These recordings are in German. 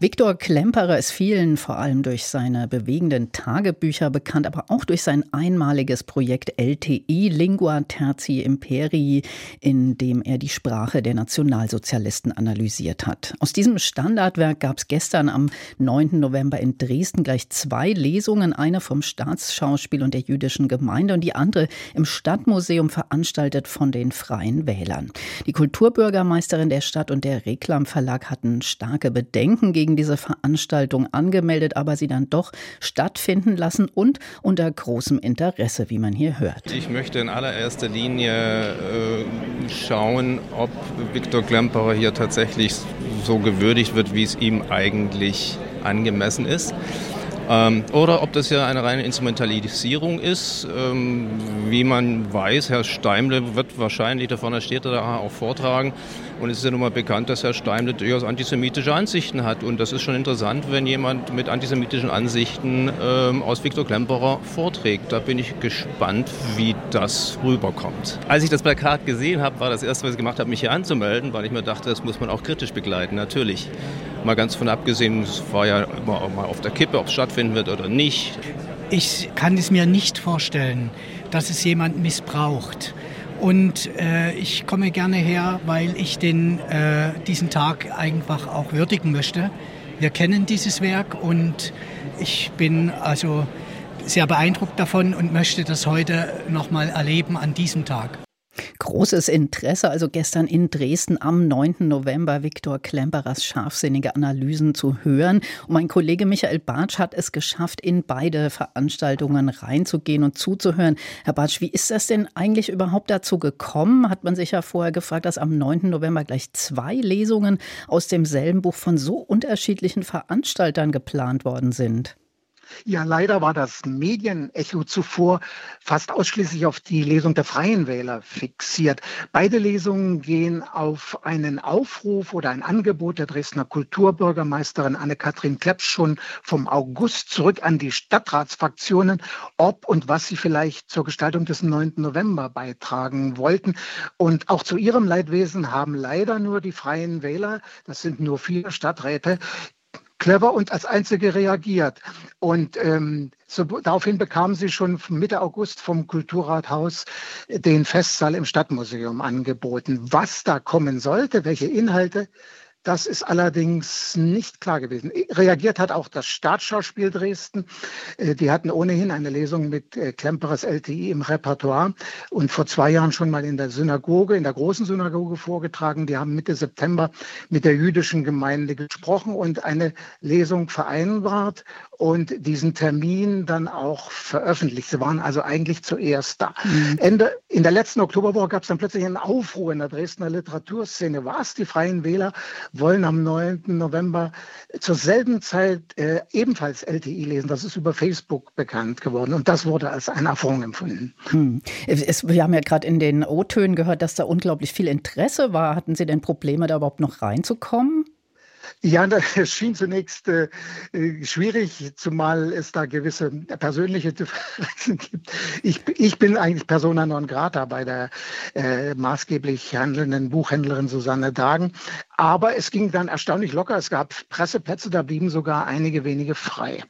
Viktor Klemperer ist vielen vor allem durch seine bewegenden Tagebücher bekannt, aber auch durch sein einmaliges Projekt LTI, Lingua Terzi Imperii, in dem er die Sprache der Nationalsozialisten analysiert hat. Aus diesem Standardwerk gab es gestern am 9. November in Dresden gleich zwei Lesungen, eine vom Staatsschauspiel und der jüdischen Gemeinde und die andere im Stadtmuseum veranstaltet von den Freien Wählern. Die Kulturbürgermeisterin der Stadt und der Reklam Verlag hatten starke Bedenken gegen gegen diese Veranstaltung angemeldet, aber sie dann doch stattfinden lassen und unter großem Interesse, wie man hier hört. Ich möchte in allererster Linie äh, schauen, ob Viktor Klemperer hier tatsächlich so gewürdigt wird, wie es ihm eigentlich angemessen ist. Ähm, oder ob das ja eine reine Instrumentalisierung ist. Ähm, wie man weiß, Herr Steimle wird wahrscheinlich, da vorne steht er da auch vortragen, und es ist ja nun mal bekannt, dass Herr Steimle durchaus antisemitische Ansichten hat. Und das ist schon interessant, wenn jemand mit antisemitischen Ansichten ähm, aus Viktor Klemperer vorträgt. Da bin ich gespannt, wie das rüberkommt. Als ich das Plakat gesehen habe, war das erste, was ich gemacht habe, mich hier anzumelden, weil ich mir dachte, das muss man auch kritisch begleiten, natürlich. Mal ganz von abgesehen, es war ja immer auch mal auf der Kippe, ob es stattfinden wird oder nicht. Ich kann es mir nicht vorstellen, dass es jemand missbraucht. Und äh, ich komme gerne her, weil ich den, äh, diesen Tag einfach auch würdigen möchte. Wir kennen dieses Werk und ich bin also sehr beeindruckt davon und möchte das heute nochmal erleben an diesem Tag. Großes Interesse also gestern in Dresden am 9. November Viktor Klemperers scharfsinnige Analysen zu hören. Und mein Kollege Michael Bartsch hat es geschafft, in beide Veranstaltungen reinzugehen und zuzuhören. Herr Bartsch, wie ist das denn eigentlich überhaupt dazu gekommen? Hat man sich ja vorher gefragt, dass am 9. November gleich zwei Lesungen aus demselben Buch von so unterschiedlichen Veranstaltern geplant worden sind. Ja, leider war das Medienecho zuvor fast ausschließlich auf die Lesung der Freien Wähler fixiert. Beide Lesungen gehen auf einen Aufruf oder ein Angebot der Dresdner Kulturbürgermeisterin Anne-Kathrin Klepsch schon vom August zurück an die Stadtratsfraktionen, ob und was sie vielleicht zur Gestaltung des 9. November beitragen wollten. Und auch zu ihrem Leidwesen haben leider nur die Freien Wähler, das sind nur vier Stadträte, clever und als Einzige reagiert. Und ähm, so, daraufhin bekamen sie schon Mitte August vom Kulturrathaus den Festsaal im Stadtmuseum angeboten. Was da kommen sollte, welche Inhalte, das ist allerdings nicht klar gewesen. Reagiert hat auch das Staatsschauspiel Dresden. Äh, die hatten ohnehin eine Lesung mit äh, Klemperers LTI im Repertoire und vor zwei Jahren schon mal in der Synagoge, in der großen Synagoge vorgetragen. Die haben Mitte September mit der jüdischen Gemeinde gesprochen und eine Lesung vereinbart und diesen Termin dann auch veröffentlicht. Sie waren also eigentlich zuerst da. Mhm. Ende, in der letzten Oktoberwoche gab es dann plötzlich einen Aufruhr in der Dresdner Literaturszene. Was? Die Freien Wähler wollen am 9. November zur selben Zeit äh, ebenfalls LTI lesen. Das ist über Facebook bekannt geworden und das wurde als ein Affront empfunden. Hm. Es, wir haben ja gerade in den O-Tönen gehört, dass da unglaublich viel Interesse war. Hatten Sie denn Probleme, da überhaupt noch reinzukommen? Ja, das schien zunächst äh, schwierig, zumal es da gewisse persönliche Differenzen gibt. Ich, ich bin eigentlich persona non grata bei der äh, maßgeblich handelnden Buchhändlerin Susanne Dagen. Aber es ging dann erstaunlich locker. Es gab Presseplätze, da blieben sogar einige wenige frei.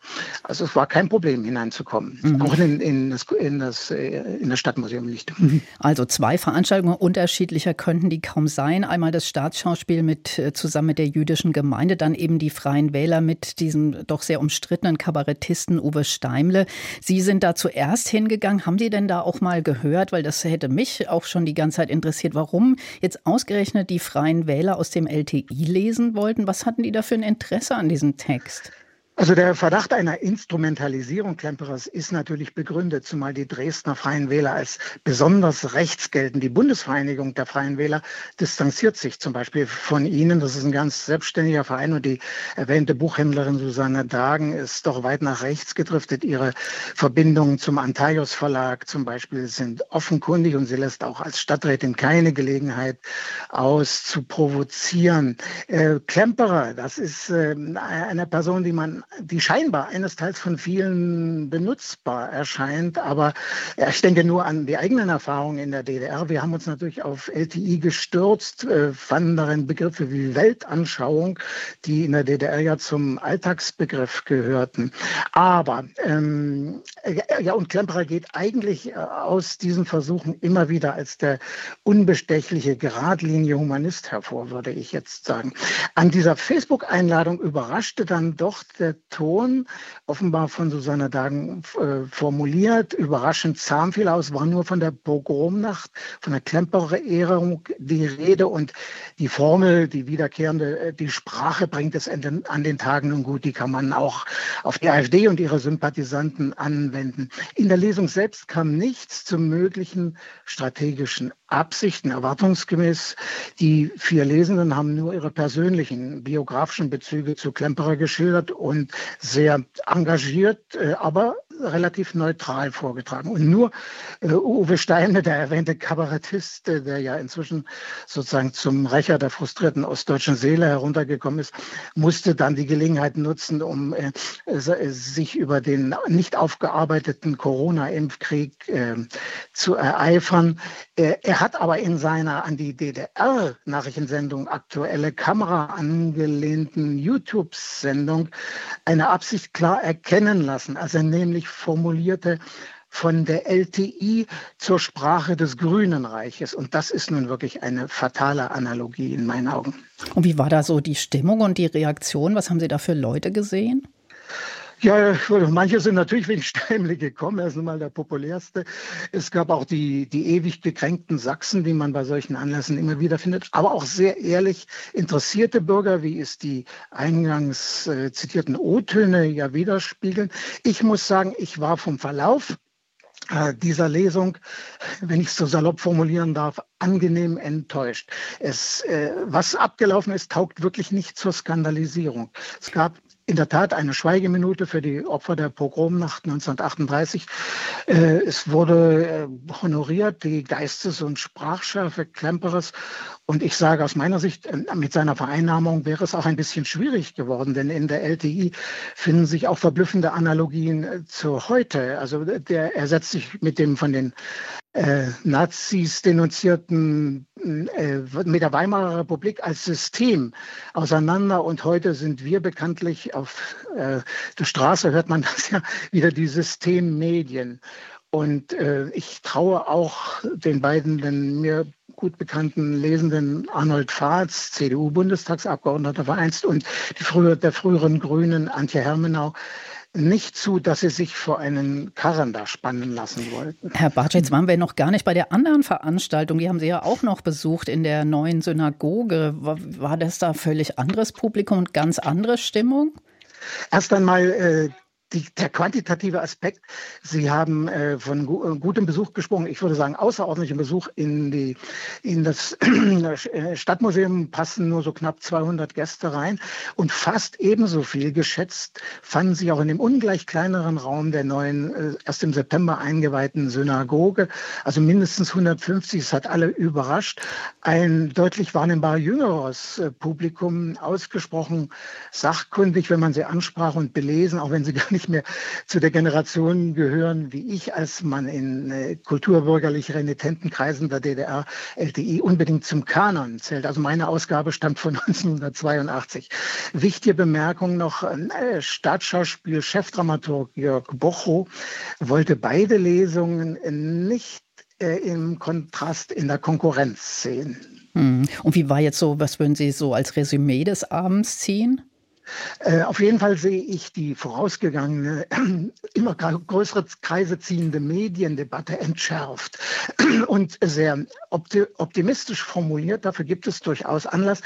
Also es war kein Problem, hineinzukommen. Mhm. Auch in, in, das, in, das, äh, in das Stadtmuseum nicht. Mhm. Also zwei Veranstaltungen unterschiedlicher könnten die kaum sein. Einmal das Staatsschauspiel mit, äh, zusammen mit der jüdischen Gemeinde, dann eben die Freien Wähler mit diesem doch sehr umstrittenen Kabarettisten Uwe Steimle. Sie sind da zuerst hingegangen. Haben Sie denn da auch mal gehört, weil das hätte mich auch schon die ganze Zeit interessiert, warum jetzt ausgerechnet die Freien Wähler aus dem LTI lesen wollten. Was hatten die da für ein Interesse an diesem Text? Also der Verdacht einer Instrumentalisierung Klemperers ist natürlich begründet, zumal die Dresdner Freien Wähler als besonders rechts gelten. Die Bundesvereinigung der Freien Wähler distanziert sich zum Beispiel von ihnen. Das ist ein ganz selbstständiger Verein und die erwähnte Buchhändlerin Susanne Dagen ist doch weit nach rechts gedriftet. Ihre Verbindungen zum Antaios Verlag zum Beispiel sind offenkundig und sie lässt auch als Stadträtin keine Gelegenheit aus zu provozieren. Äh, Klemperer, das ist äh, eine Person, die man die scheinbar eines Teils von vielen benutzbar erscheint. Aber ja, ich denke nur an die eigenen Erfahrungen in der DDR. Wir haben uns natürlich auf LTI gestürzt, äh, fanden darin Begriffe wie Weltanschauung, die in der DDR ja zum Alltagsbegriff gehörten. Aber ähm, ja, und Klemperer geht eigentlich äh, aus diesen Versuchen immer wieder als der unbestechliche, geradlinige Humanist hervor, würde ich jetzt sagen. An dieser Facebook-Einladung überraschte dann doch der Ton, offenbar von Susanne Dagen äh, formuliert, überraschend zahm viel aus, war nur von der Pogromnacht, von der Klemperer-Ehrung die Rede und die Formel, die wiederkehrende, äh, die Sprache bringt es an den Tagen nun gut, die kann man auch auf die AfD und ihre Sympathisanten anwenden. In der Lesung selbst kam nichts zu möglichen strategischen Absichten. Erwartungsgemäß, die vier Lesenden haben nur ihre persönlichen biografischen Bezüge zu Klemperer geschildert und sehr engagiert, äh, aber relativ neutral vorgetragen. Und nur äh, Uwe Steine, der erwähnte Kabarettist, äh, der ja inzwischen sozusagen zum Rächer der frustrierten ostdeutschen Seele heruntergekommen ist, musste dann die Gelegenheit nutzen, um äh, sich über den nicht aufgearbeiteten Corona-Impfkrieg äh, zu ereifern. Äh, er hat aber in seiner an die DDR-Nachrichtensendung aktuelle Kamera angelehnten YouTube-Sendung eine Absicht klar erkennen lassen, als er nämlich formulierte, von der LTI zur Sprache des Grünen Reiches. Und das ist nun wirklich eine fatale Analogie in meinen Augen. Und wie war da so die Stimmung und die Reaktion? Was haben Sie da für Leute gesehen? Ja, manche sind natürlich wegen Steimle gekommen. Er ist nun mal der populärste. Es gab auch die, die ewig gekränkten Sachsen, die man bei solchen Anlässen immer wieder findet. Aber auch sehr ehrlich interessierte Bürger, wie es die eingangs äh, zitierten O-Töne ja widerspiegeln. Ich muss sagen, ich war vom Verlauf äh, dieser Lesung, wenn ich es so salopp formulieren darf, angenehm enttäuscht. Es, äh, was abgelaufen ist, taugt wirklich nicht zur Skandalisierung. Es gab in der Tat eine Schweigeminute für die Opfer der Pogromnacht 1938. Äh, es wurde äh, honoriert die Geistes- und Sprachschärfe Klemperes. Und ich sage aus meiner Sicht, äh, mit seiner Vereinnahmung wäre es auch ein bisschen schwierig geworden, denn in der LTI finden sich auch verblüffende Analogien zu heute. Also der, er setzt sich mit dem von den äh, Nazis denunzierten äh, mit der Weimarer Republik als System auseinander. Und heute sind wir bekanntlich auf äh, der Straße, hört man das ja, wieder die Systemmedien. Und äh, ich traue auch den beiden den mir gut bekannten Lesenden Arnold Fahrz, CDU-Bundestagsabgeordneter vereinst, und früher, der früheren Grünen Antje Hermenau, nicht zu, dass sie sich vor einen Karren da spannen lassen wollten. Herr Bartsch, jetzt waren wir noch gar nicht bei der anderen Veranstaltung. Die haben Sie ja auch noch besucht in der neuen Synagoge. War das da völlig anderes Publikum und ganz andere Stimmung? Erst einmal äh, die, der quantitative Aspekt, Sie haben äh, von gu äh, gutem Besuch gesprochen, ich würde sagen außerordentlichem Besuch in, die, in das äh, Stadtmuseum passen nur so knapp 200 Gäste rein und fast ebenso viel geschätzt fanden sich auch in dem ungleich kleineren Raum der neuen, äh, erst im September eingeweihten Synagoge, also mindestens 150, es hat alle überrascht, ein deutlich wahrnehmbar jüngeres äh, Publikum, ausgesprochen sachkundig, wenn man sie ansprach und belesen, auch wenn sie gar nicht mehr zu der Generation gehören wie ich, als man in äh, kulturbürgerlich renitenten Kreisen der DDR LTI unbedingt zum Kanon zählt. Also meine Ausgabe stammt von 1982. Wichtige Bemerkung noch, äh, Staatsschauspiel Chefdramaturg Jörg Bocho wollte beide Lesungen nicht äh, im Kontrast in der Konkurrenz sehen. Hm. Und wie war jetzt so, was würden Sie so als Resümee des Abends ziehen? Äh, auf jeden Fall sehe ich die vorausgegangene, immer größere Kreise ziehende Mediendebatte entschärft und sehr optimistisch formuliert. Dafür gibt es durchaus Anlass.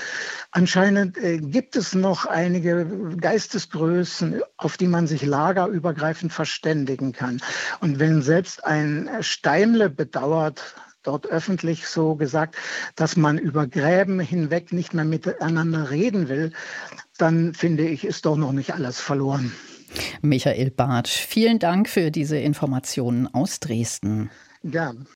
Anscheinend äh, gibt es noch einige Geistesgrößen, auf die man sich lagerübergreifend verständigen kann. Und wenn selbst ein Steimle bedauert, dort öffentlich so gesagt, dass man über Gräben hinweg nicht mehr miteinander reden will, dann finde ich, ist doch noch nicht alles verloren. Michael Bartsch, vielen Dank für diese Informationen aus Dresden. Gern.